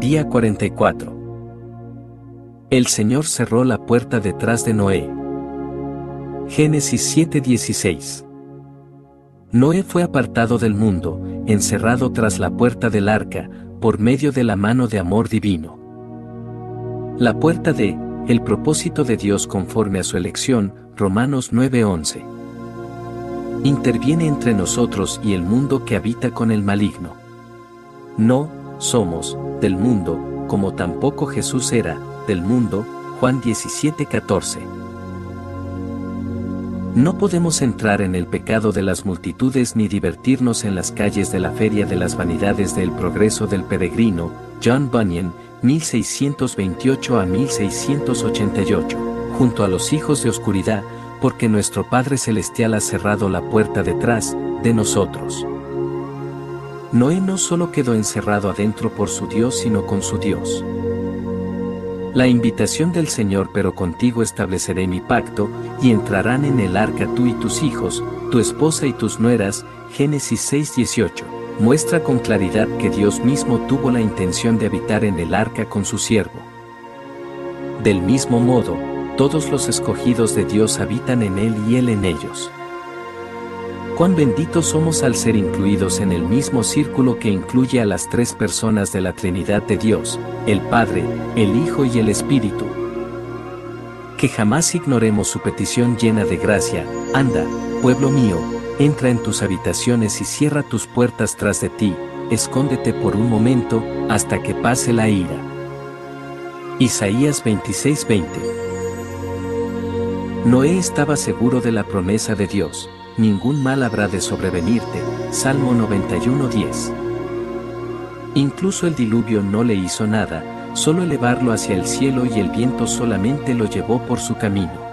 Día 44. El Señor cerró la puerta detrás de Noé. Génesis 7:16. Noé fue apartado del mundo, encerrado tras la puerta del arca, por medio de la mano de amor divino. La puerta de, el propósito de Dios conforme a su elección, Romanos 9:11. Interviene entre nosotros y el mundo que habita con el maligno. No, somos, del mundo, como tampoco Jesús era, del mundo, Juan 17:14. No podemos entrar en el pecado de las multitudes ni divertirnos en las calles de la feria de las vanidades del progreso del peregrino, John Bunyan, 1628 a 1688, junto a los hijos de oscuridad, porque nuestro Padre Celestial ha cerrado la puerta detrás de nosotros. Noé no solo quedó encerrado adentro por su Dios, sino con su Dios. La invitación del Señor, pero contigo estableceré mi pacto, y entrarán en el arca tú y tus hijos, tu esposa y tus nueras, Génesis 6:18, muestra con claridad que Dios mismo tuvo la intención de habitar en el arca con su siervo. Del mismo modo, todos los escogidos de Dios habitan en Él y Él en ellos. Cuán benditos somos al ser incluidos en el mismo círculo que incluye a las tres personas de la Trinidad de Dios, el Padre, el Hijo y el Espíritu. Que jamás ignoremos su petición llena de gracia, anda, pueblo mío, entra en tus habitaciones y cierra tus puertas tras de ti, escóndete por un momento, hasta que pase la ira. Isaías 26:20 Noé estaba seguro de la promesa de Dios ningún mal habrá de sobrevenirte. Salmo 91.10. Incluso el diluvio no le hizo nada, solo elevarlo hacia el cielo y el viento solamente lo llevó por su camino.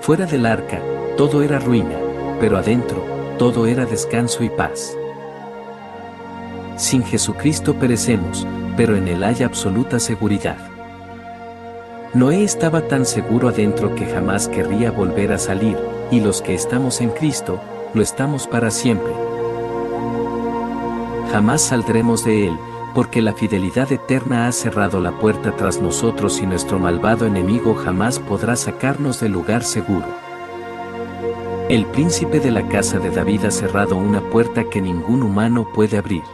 Fuera del arca, todo era ruina, pero adentro, todo era descanso y paz. Sin Jesucristo perecemos, pero en Él hay absoluta seguridad. Noé estaba tan seguro adentro que jamás querría volver a salir, y los que estamos en Cristo, lo estamos para siempre. Jamás saldremos de Él, porque la fidelidad eterna ha cerrado la puerta tras nosotros y nuestro malvado enemigo jamás podrá sacarnos del lugar seguro. El príncipe de la casa de David ha cerrado una puerta que ningún humano puede abrir.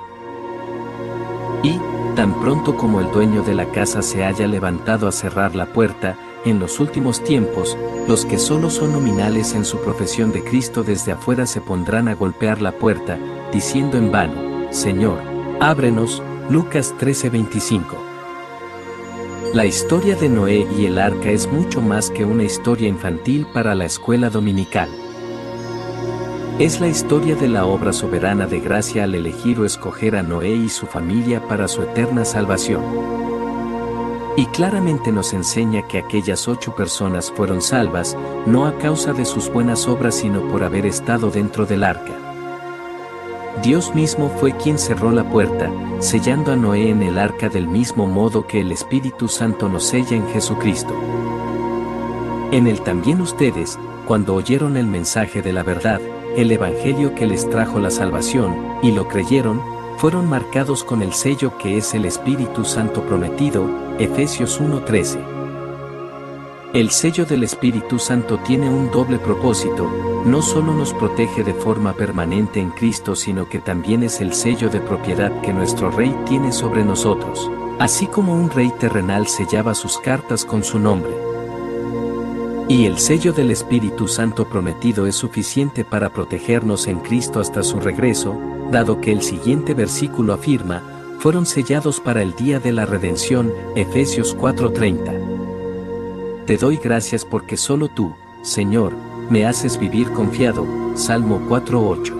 Y, tan pronto como el dueño de la casa se haya levantado a cerrar la puerta, en los últimos tiempos, los que solo son nominales en su profesión de Cristo desde afuera se pondrán a golpear la puerta, diciendo en vano, Señor, ábrenos, Lucas 13:25. La historia de Noé y el arca es mucho más que una historia infantil para la escuela dominical. Es la historia de la obra soberana de gracia al elegir o escoger a Noé y su familia para su eterna salvación. Y claramente nos enseña que aquellas ocho personas fueron salvas, no a causa de sus buenas obras sino por haber estado dentro del arca. Dios mismo fue quien cerró la puerta, sellando a Noé en el arca del mismo modo que el Espíritu Santo nos sella en Jesucristo. En él también ustedes, cuando oyeron el mensaje de la verdad, el Evangelio que les trajo la salvación, y lo creyeron, fueron marcados con el sello que es el Espíritu Santo prometido, Efesios 1:13. El sello del Espíritu Santo tiene un doble propósito, no solo nos protege de forma permanente en Cristo, sino que también es el sello de propiedad que nuestro Rey tiene sobre nosotros, así como un rey terrenal sellaba sus cartas con su nombre. Y el sello del Espíritu Santo prometido es suficiente para protegernos en Cristo hasta su regreso, dado que el siguiente versículo afirma, fueron sellados para el día de la redención, Efesios 4:30. Te doy gracias porque solo tú, Señor, me haces vivir confiado, Salmo 4:8.